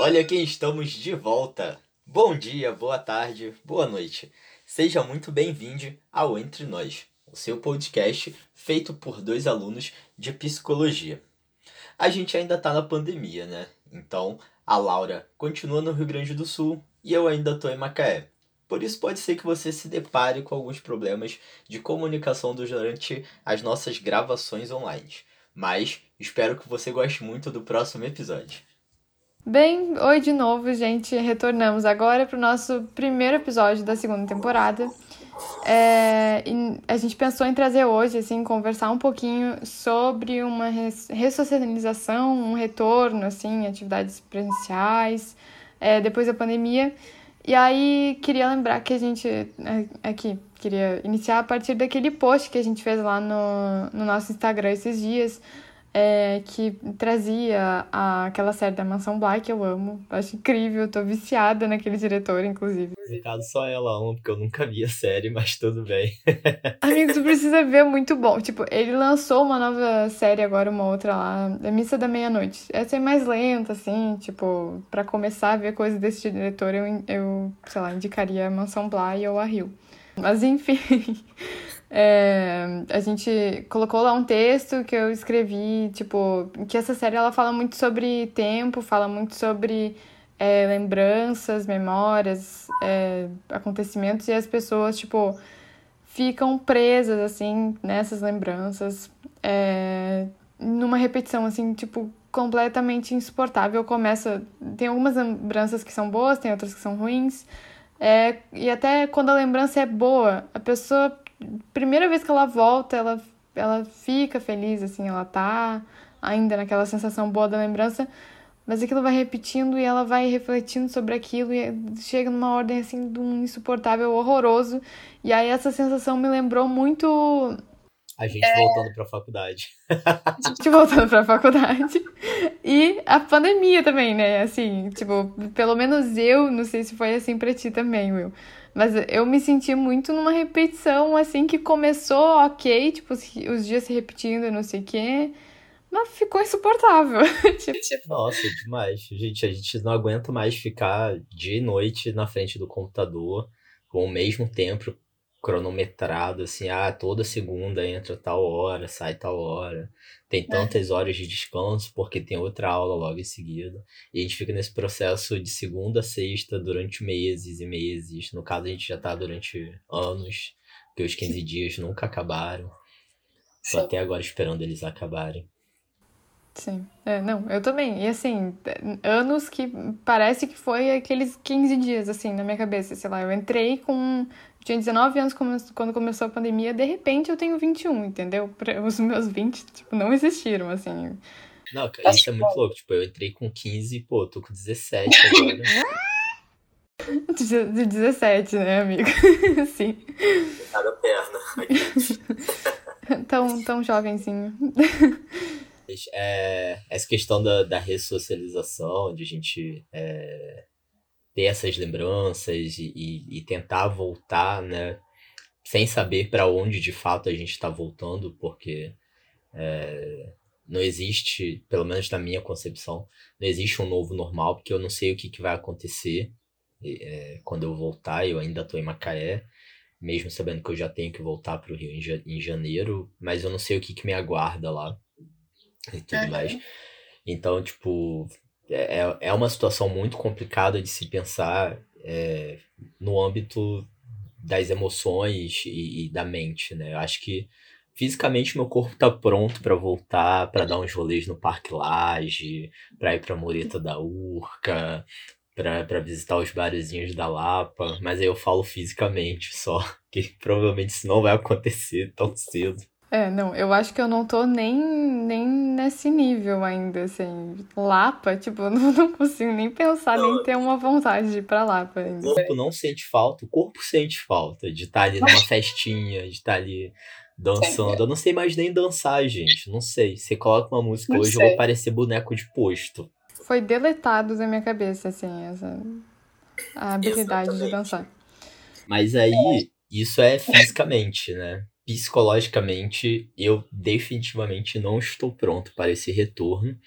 Olha quem estamos de volta. Bom dia, boa tarde, boa noite. Seja muito bem-vindo ao Entre Nós, o seu podcast feito por dois alunos de psicologia. A gente ainda está na pandemia, né? Então, a Laura continua no Rio Grande do Sul e eu ainda estou em Macaé. Por isso pode ser que você se depare com alguns problemas de comunicação durante as nossas gravações online. Mas espero que você goste muito do próximo episódio. Bem, oi de novo, gente. Retornamos agora para o nosso primeiro episódio da segunda temporada. É, a gente pensou em trazer hoje, assim, conversar um pouquinho sobre uma ressocialização, um retorno, assim, atividades presenciais, é, depois da pandemia. E aí, queria lembrar que a gente, é, aqui, queria iniciar a partir daquele post que a gente fez lá no, no nosso Instagram esses dias, é, que trazia a, aquela série da Mansão Black, que eu amo. Acho incrível, tô viciada naquele diretor, inclusive. No caso, só ela ama, porque eu nunca vi a série, mas tudo bem. Amigo, tu precisa ver, muito bom. Tipo, ele lançou uma nova série agora, uma outra lá, A Missa da Meia-Noite. Essa é mais lenta, assim, tipo, para começar a ver coisas desse diretor, eu, eu sei lá, indicaria a Mansão Bly ou a Rio. Mas enfim. É, a gente colocou lá um texto que eu escrevi, tipo, que essa série ela fala muito sobre tempo, fala muito sobre é, lembranças, memórias, é, acontecimentos, e as pessoas, tipo, ficam presas, assim, nessas lembranças, é, numa repetição, assim, tipo, completamente insuportável. Começa. Tem algumas lembranças que são boas, tem outras que são ruins. É, e até quando a lembrança é boa, a pessoa primeira vez que ela volta, ela, ela fica feliz, assim, ela tá ainda naquela sensação boa da lembrança, mas aquilo vai repetindo e ela vai refletindo sobre aquilo e chega numa ordem, assim, de um insuportável, horroroso. E aí essa sensação me lembrou muito a gente é... voltando pra faculdade. A gente voltando pra faculdade. E a pandemia também, né? Assim, tipo, pelo menos eu, não sei se foi assim pra ti também, Will. Mas eu me senti muito numa repetição, assim, que começou ok, tipo, os dias se repetindo, não sei o quê. Mas ficou insuportável. tipo... Nossa, demais. Gente, a gente não aguenta mais ficar dia e noite na frente do computador com o mesmo tempo cronometrado, assim, ah, toda segunda entra tal hora, sai tal hora. Tem é. tantas horas de descanso porque tem outra aula logo em seguida. E a gente fica nesse processo de segunda a sexta durante meses e meses. No caso, a gente já tá durante anos, porque os 15 dias nunca acabaram. Tô até agora esperando eles acabarem. Sim, é, não, eu também. E assim, anos que parece que foi aqueles 15 dias, assim, na minha cabeça. Sei lá, eu entrei com tinha 19 anos quando começou a pandemia, de repente eu tenho 21, entendeu? Os meus 20, tipo, não existiram, assim. Não, isso é muito louco. Tipo, eu entrei com 15, pô, tô com 17 agora. De 17, né, amigo? Sim. Cada perna. tão, tão jovenzinho. É, essa questão da, da ressocialização, de a gente é, ter essas lembranças e, e, e tentar voltar, né? Sem saber para onde de fato a gente está voltando, porque é, não existe, pelo menos na minha concepção, não existe um novo normal, porque eu não sei o que, que vai acontecer é, quando eu voltar. Eu ainda estou em Macaé, mesmo sabendo que eu já tenho que voltar para o Rio em, janeiro, mas eu não sei o que, que me aguarda lá e tudo uhum. mais. Então, tipo, é, é, é uma situação muito complicada de se pensar é, no âmbito das emoções e, e, da mente, né? Eu acho que fisicamente meu corpo tá pronto para voltar, para dar uns rolês no Parque Laje, para ir para Mureta da Urca, para visitar os barezinhos da Lapa, mas aí eu falo fisicamente só, que provavelmente isso não vai acontecer tão cedo. É, não, eu acho que eu não tô nem, nem nesse nível ainda, assim. Lapa, tipo, eu não, não consigo nem pensar, não. nem ter uma vontade de ir pra Lapa ainda. O corpo não sente falta, o corpo sente falta de estar tá ali numa festinha, de estar tá ali dançando. Eu não sei mais nem dançar, gente, não sei. Você coloca uma música não hoje, sei. eu vou parecer boneco de posto. Foi deletado da minha cabeça, assim, essa a habilidade Exatamente. de dançar. Mas aí, isso é fisicamente, né? Psicologicamente, eu definitivamente não estou pronto para esse retorno.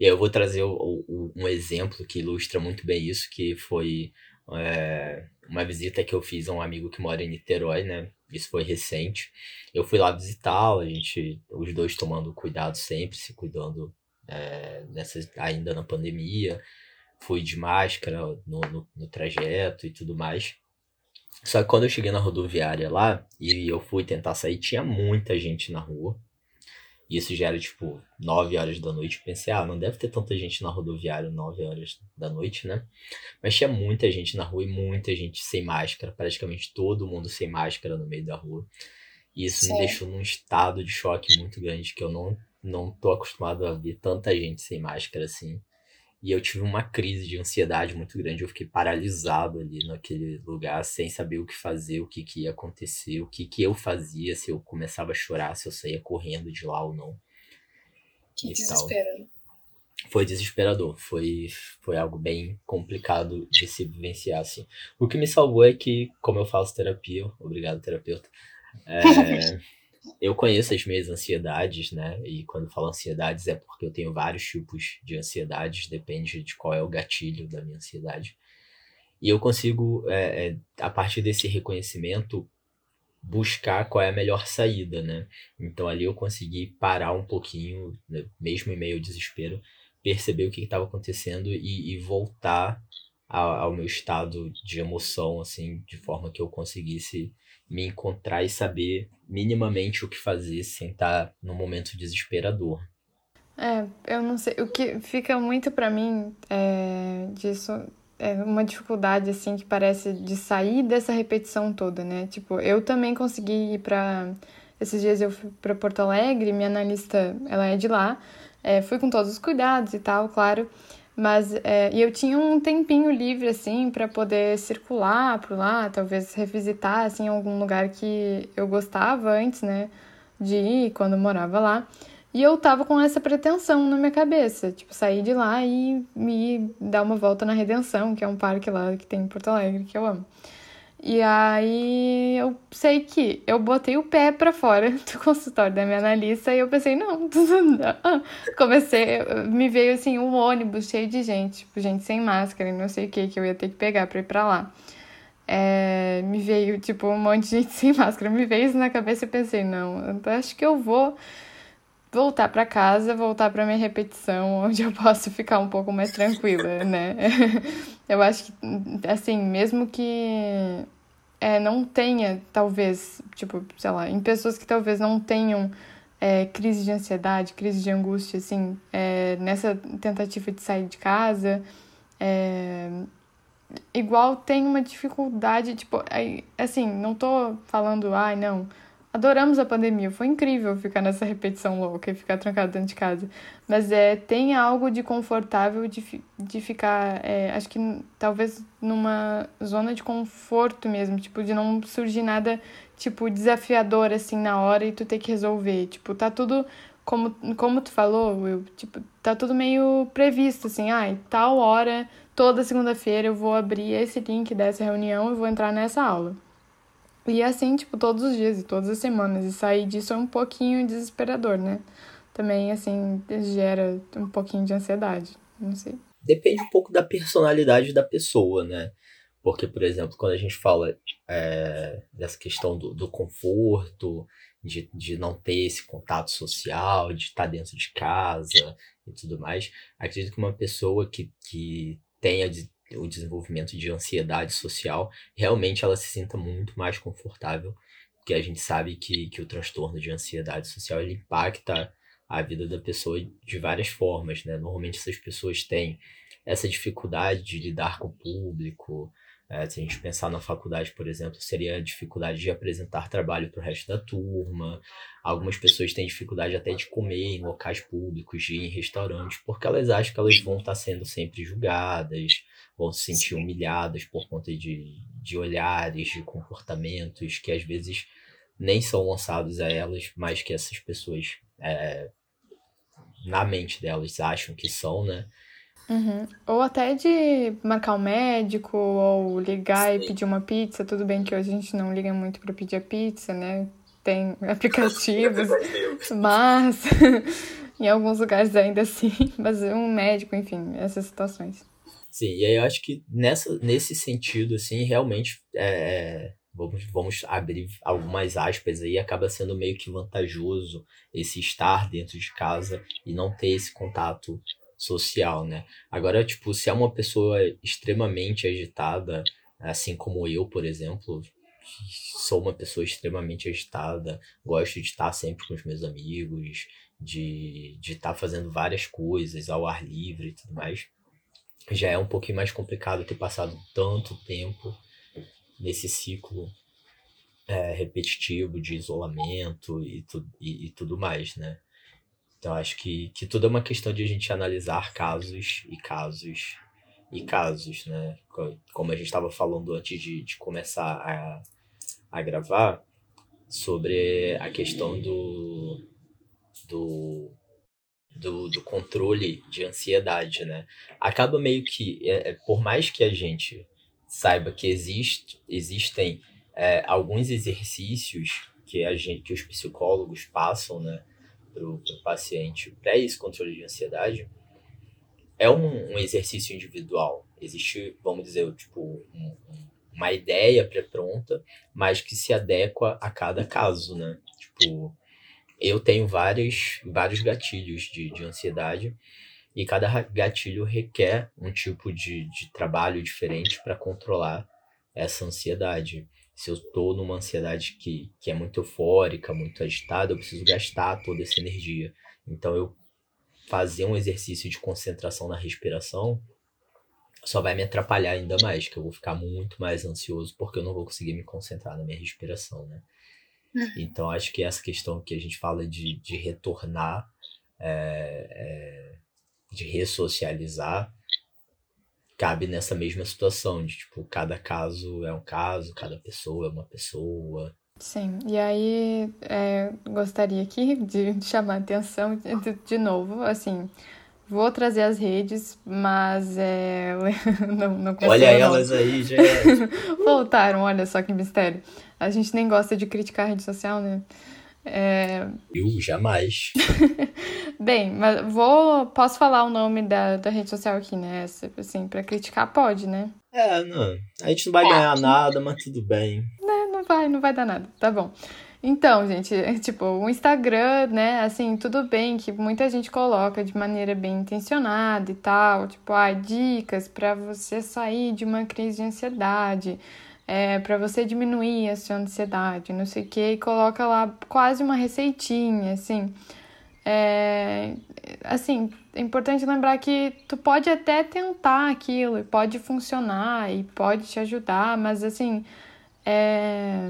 E aí eu vou trazer o, o, um exemplo que ilustra muito bem isso, que foi é, uma visita que eu fiz a um amigo que mora em Niterói, né? Isso foi recente. Eu fui lá visitá-lo, a gente, os dois tomando cuidado sempre, se cuidando é, nessa, ainda na pandemia. Fui de máscara no, no, no trajeto e tudo mais. Só que quando eu cheguei na rodoviária lá e eu fui tentar sair, tinha muita gente na rua. E isso já era tipo 9 horas da noite. Eu pensei, ah, não deve ter tanta gente na rodoviária 9 horas da noite, né? Mas tinha muita gente na rua e muita gente sem máscara. Praticamente todo mundo sem máscara no meio da rua. E isso Sim. me deixou num estado de choque muito grande, que eu não, não tô acostumado a ver tanta gente sem máscara assim. E eu tive uma crise de ansiedade muito grande. Eu fiquei paralisado ali naquele lugar, sem saber o que fazer, o que, que ia acontecer, o que, que eu fazia, se eu começava a chorar, se eu saía correndo de lá ou não. Que desespero. Foi desesperador. Foi, foi algo bem complicado de se vivenciar, assim. O que me salvou é que, como eu faço terapia, obrigado, terapeuta. É, eu conheço as minhas ansiedades, né? E quando falo ansiedades é porque eu tenho vários tipos de ansiedades, depende de qual é o gatilho da minha ansiedade. E eu consigo, é, é, a partir desse reconhecimento, buscar qual é a melhor saída, né? Então ali eu consegui parar um pouquinho, né? mesmo em meio ao desespero, perceber o que estava acontecendo e, e voltar ao, ao meu estado de emoção, assim, de forma que eu conseguisse me encontrar e saber minimamente o que fazer sem estar num momento desesperador. É, eu não sei. O que fica muito para mim é, disso é uma dificuldade, assim, que parece de sair dessa repetição toda, né? Tipo, eu também consegui ir pra. Esses dias eu fui pra Porto Alegre, minha analista, ela é de lá. É, fui com todos os cuidados e tal, claro. Mas é, e eu tinha um tempinho livre assim para poder circular por lá, talvez revisitar assim algum lugar que eu gostava antes, né, de ir quando morava lá. E eu tava com essa pretensão na minha cabeça, tipo, sair de lá e me dar uma volta na Redenção, que é um parque lá que tem em Porto Alegre, que eu amo. E aí eu sei que eu botei o pé para fora do consultório da minha analista e eu pensei, não, não. Comecei, me veio assim um ônibus cheio de gente, tipo, gente sem máscara e não sei o que que eu ia ter que pegar para ir para lá. É, me veio, tipo, um monte de gente sem máscara, me veio isso na cabeça e pensei, não, acho que eu vou voltar para casa, voltar para minha repetição, onde eu posso ficar um pouco mais tranquila, né? eu acho que, assim, mesmo que é, não tenha, talvez, tipo, sei lá, em pessoas que talvez não tenham é, crise de ansiedade, crise de angústia, assim, é, nessa tentativa de sair de casa, é, igual tem uma dificuldade, tipo, assim, não tô falando, ai, não, adoramos a pandemia, foi incrível ficar nessa repetição louca e ficar trancado dentro de casa. Mas é, tem algo de confortável de, de ficar, é, acho que talvez numa zona de conforto mesmo, tipo, de não surgir nada, tipo, desafiador assim na hora e tu ter que resolver. Tipo, tá tudo, como, como tu falou, tipo, tá tudo meio previsto, assim, ai, ah, tal hora, toda segunda-feira eu vou abrir esse link dessa reunião e vou entrar nessa aula. E é assim, tipo, todos os dias e todas as semanas. E sair disso é um pouquinho desesperador, né? Também, assim, gera um pouquinho de ansiedade. Não sei. Depende um pouco da personalidade da pessoa, né? Porque, por exemplo, quando a gente fala é, dessa questão do, do conforto, de, de não ter esse contato social, de estar dentro de casa e tudo mais, acredito que uma pessoa que, que tenha o desenvolvimento de ansiedade social, realmente ela se sinta muito mais confortável, porque a gente sabe que, que o transtorno de ansiedade social ele impacta a vida da pessoa de várias formas, né? Normalmente essas pessoas têm essa dificuldade de lidar com o público, é, se a gente pensar na faculdade, por exemplo, seria a dificuldade de apresentar trabalho para o resto da turma. Algumas pessoas têm dificuldade até de comer em locais públicos, de ir em restaurantes, porque elas acham que elas vão estar sendo sempre julgadas, vão se sentir humilhadas por conta de, de olhares, de comportamentos que às vezes nem são lançados a elas, mas que essas pessoas, é, na mente delas, acham que são, né? Uhum. Ou até de marcar um médico, ou ligar Sim. e pedir uma pizza. Tudo bem que hoje a gente não liga muito para pedir a pizza, né? Tem aplicativos, mas em alguns lugares ainda assim, mas um médico, enfim, essas situações. Sim, e aí eu acho que nessa, nesse sentido, assim, realmente é, vamos, vamos abrir algumas aspas aí, acaba sendo meio que vantajoso esse estar dentro de casa e não ter esse contato social, né? Agora, tipo, se é uma pessoa extremamente agitada, assim como eu, por exemplo, sou uma pessoa extremamente agitada, gosto de estar sempre com os meus amigos, de de estar fazendo várias coisas ao ar livre e tudo mais. Já é um pouquinho mais complicado ter passado tanto tempo nesse ciclo é, repetitivo de isolamento e, tu, e, e, tudo mais, né? Então acho que, que tudo é uma questão de a gente analisar casos e casos e casos, né? Como a gente estava falando antes de, de começar a, a gravar, sobre a questão do, do, do, do controle de ansiedade, né? Acaba meio que, é, é por mais que a gente saiba que existe, existem é, alguns exercícios que, a gente, que os psicólogos passam né, para o paciente para esse controle de ansiedade, é um, um, exercício individual. Existe, vamos dizer, tipo, um, uma ideia pré-pronta, mas que se adequa a cada caso, né? Tipo, eu tenho vários, vários gatilhos de, de ansiedade e cada gatilho requer um tipo de, de trabalho diferente para controlar essa ansiedade. Se eu estou numa ansiedade que, que é muito eufórica, muito agitada, eu preciso gastar toda essa energia. Então, eu fazer um exercício de concentração na respiração só vai me atrapalhar ainda mais, que eu vou ficar muito mais ansioso porque eu não vou conseguir me concentrar na minha respiração, né? Uhum. Então, acho que essa questão que a gente fala de, de retornar é, é, de ressocializar cabe nessa mesma situação de tipo cada caso é um caso cada pessoa é uma pessoa sim e aí é, gostaria aqui de chamar a atenção de, de novo assim Vou trazer as redes, mas é, não, não Olha elas aí, gente. Voltaram, olha só que mistério. A gente nem gosta de criticar a rede social, né? É... Eu jamais. Bem, mas vou. Posso falar o nome da, da rede social aqui, né? Assim, pra criticar, pode, né? É, não. A gente não vai ganhar nada, mas tudo bem. Né, não vai, não vai dar nada. Tá bom. Então, gente, tipo, o Instagram, né, assim, tudo bem que muita gente coloca de maneira bem intencionada e tal, tipo, ah, dicas para você sair de uma crise de ansiedade é, para você diminuir a sua ansiedade, não sei o que, e coloca lá quase uma receitinha, assim. É, assim, é importante lembrar que tu pode até tentar aquilo e pode funcionar e pode te ajudar, mas assim, é,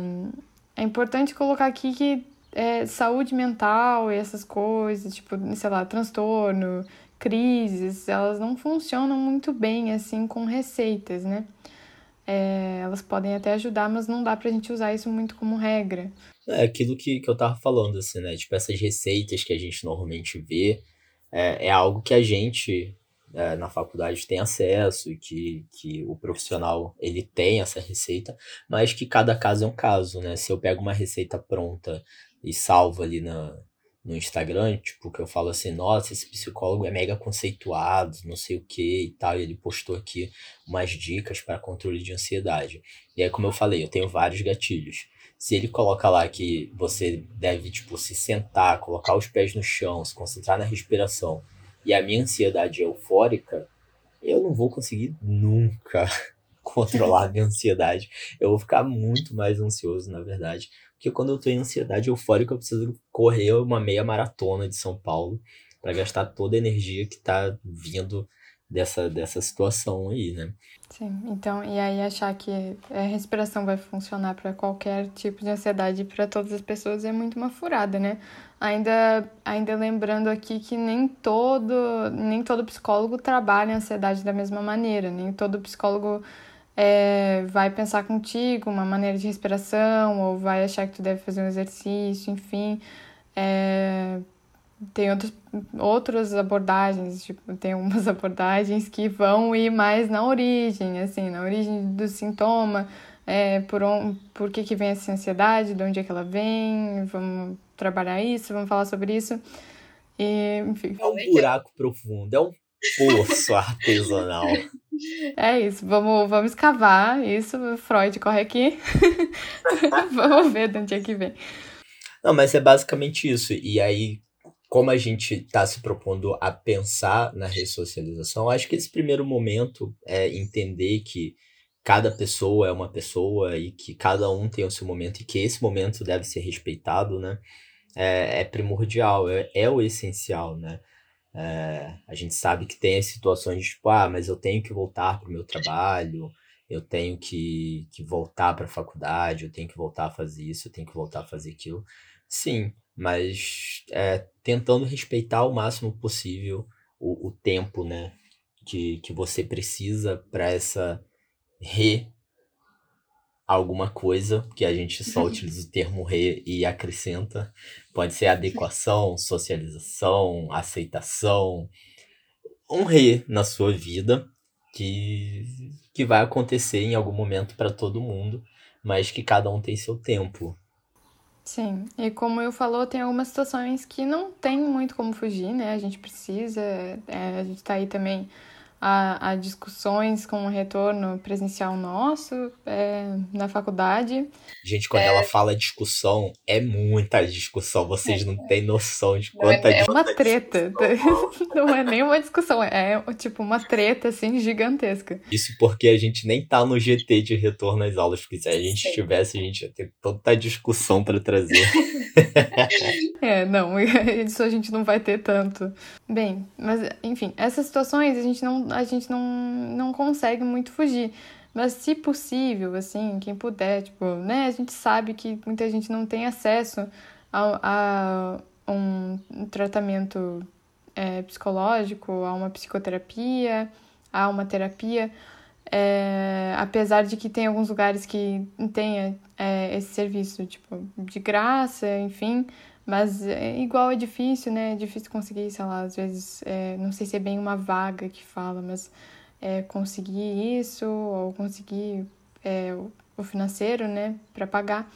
é importante colocar aqui que é, saúde mental e essas coisas, tipo, sei lá, transtorno, crises, elas não funcionam muito bem assim com receitas, né? É, elas podem até ajudar, mas não dá pra gente usar isso muito como regra. É aquilo que, que eu tava falando, assim, né? Tipo, essas receitas que a gente normalmente vê é, é algo que a gente é, na faculdade tem acesso e que, que o profissional ele tem essa receita, mas que cada caso é um caso, né? Se eu pego uma receita pronta e salvo ali na, no Instagram, tipo, que eu falo assim, nossa, esse psicólogo é mega conceituado, não sei o que e tal, e ele postou aqui umas dicas para controle de ansiedade. E aí, como eu falei, eu tenho vários gatilhos. Se ele coloca lá que você deve, tipo, se sentar, colocar os pés no chão, se concentrar na respiração, e a minha ansiedade é eufórica, eu não vou conseguir nunca controlar a minha ansiedade. Eu vou ficar muito mais ansioso, na verdade. Porque quando eu tô em ansiedade eufórica, eu preciso correr uma meia maratona de São Paulo para gastar toda a energia que tá vindo dessa, dessa situação aí, né? Sim, então, e aí achar que a respiração vai funcionar para qualquer tipo de ansiedade para todas as pessoas é muito uma furada, né? Ainda, ainda lembrando aqui que nem todo, nem todo psicólogo trabalha a ansiedade da mesma maneira, nem todo psicólogo é, vai pensar contigo uma maneira de respiração, ou vai achar que tu deve fazer um exercício, enfim. É, tem outros, outras abordagens, tipo, tem umas abordagens que vão ir mais na origem, assim, na origem do sintoma, é, por, on, por que, que vem essa ansiedade, de onde é que ela vem, vamos trabalhar isso, vamos falar sobre isso. E, enfim. É um buraco profundo, é um poço artesanal. É isso, vamos, vamos escavar isso. Freud corre aqui. vamos ver de onde é que vem. Não, mas é basicamente isso. E aí, como a gente está se propondo a pensar na ressocialização, acho que esse primeiro momento é entender que cada pessoa é uma pessoa e que cada um tem o seu momento e que esse momento deve ser respeitado, né? É, é primordial, é, é o essencial, né? É, a gente sabe que tem as situações de tipo, ah, mas eu tenho que voltar para o meu trabalho, eu tenho que, que voltar para a faculdade, eu tenho que voltar a fazer isso, eu tenho que voltar a fazer aquilo. Sim, mas é, tentando respeitar o máximo possível o, o tempo, né, que, que você precisa para essa re alguma coisa, que a gente só utiliza o termo re e acrescenta. Pode ser adequação, socialização, aceitação. Um re na sua vida que, que vai acontecer em algum momento para todo mundo, mas que cada um tem seu tempo. Sim, e como eu falou, tem algumas situações que não tem muito como fugir, né? A gente precisa, é, a gente tá aí também a, a discussões com o retorno presencial nosso é, na faculdade. Gente, quando é... ela fala discussão, é muita discussão. Vocês não têm noção de quanta é, é uma treta. não é nem uma discussão, é tipo uma treta assim gigantesca. Isso porque a gente nem tá no GT de retorno às aulas, porque se a gente Sim. tivesse, a gente ia ter tanta discussão para trazer. é, não, isso a gente não vai ter tanto. Bem, mas enfim, essas situações a gente não a gente não, não consegue muito fugir. Mas se possível, assim, quem puder, tipo, né? A gente sabe que muita gente não tem acesso a, a um tratamento é, psicológico, a uma psicoterapia, a uma terapia. É, apesar de que tem alguns lugares que tenha é, esse serviço, tipo, de graça, enfim, mas é, igual é difícil, né? É difícil conseguir, sei lá, às vezes, é, não sei se é bem uma vaga que fala, mas é, conseguir isso ou conseguir é, o financeiro, né, para pagar.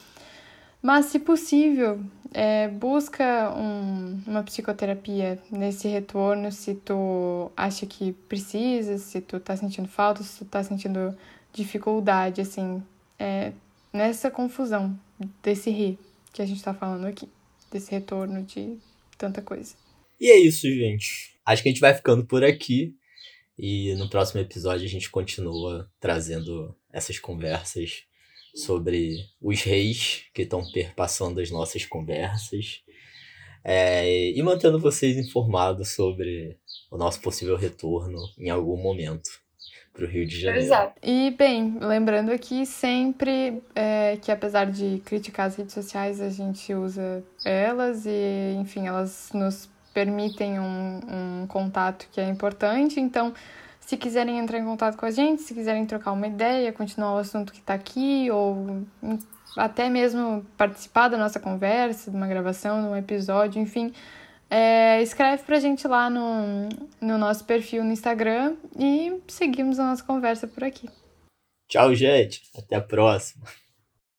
Mas, se possível, é, busca um, uma psicoterapia nesse retorno, se tu acha que precisa, se tu tá sentindo falta, se tu tá sentindo dificuldade, assim, é, nessa confusão desse rir que a gente tá falando aqui desse retorno de tanta coisa. E é isso, gente. Acho que a gente vai ficando por aqui. E no próximo episódio a gente continua trazendo essas conversas sobre os reis que estão perpassando as nossas conversas. É, e mantendo vocês informados sobre o nosso possível retorno em algum momento para o Rio de Janeiro. Exato. E, bem, lembrando aqui sempre é, que, apesar de criticar as redes sociais, a gente usa elas e, enfim, elas nos permitem um, um contato que é importante. Então, se quiserem entrar em contato com a gente, se quiserem trocar uma ideia, continuar o assunto que está aqui, ou até mesmo participar da nossa conversa, de uma gravação, de um episódio, enfim é, escreve pra gente lá no, no nosso perfil no Instagram e seguimos a nossa conversa por aqui. Tchau, gente. Até a próxima.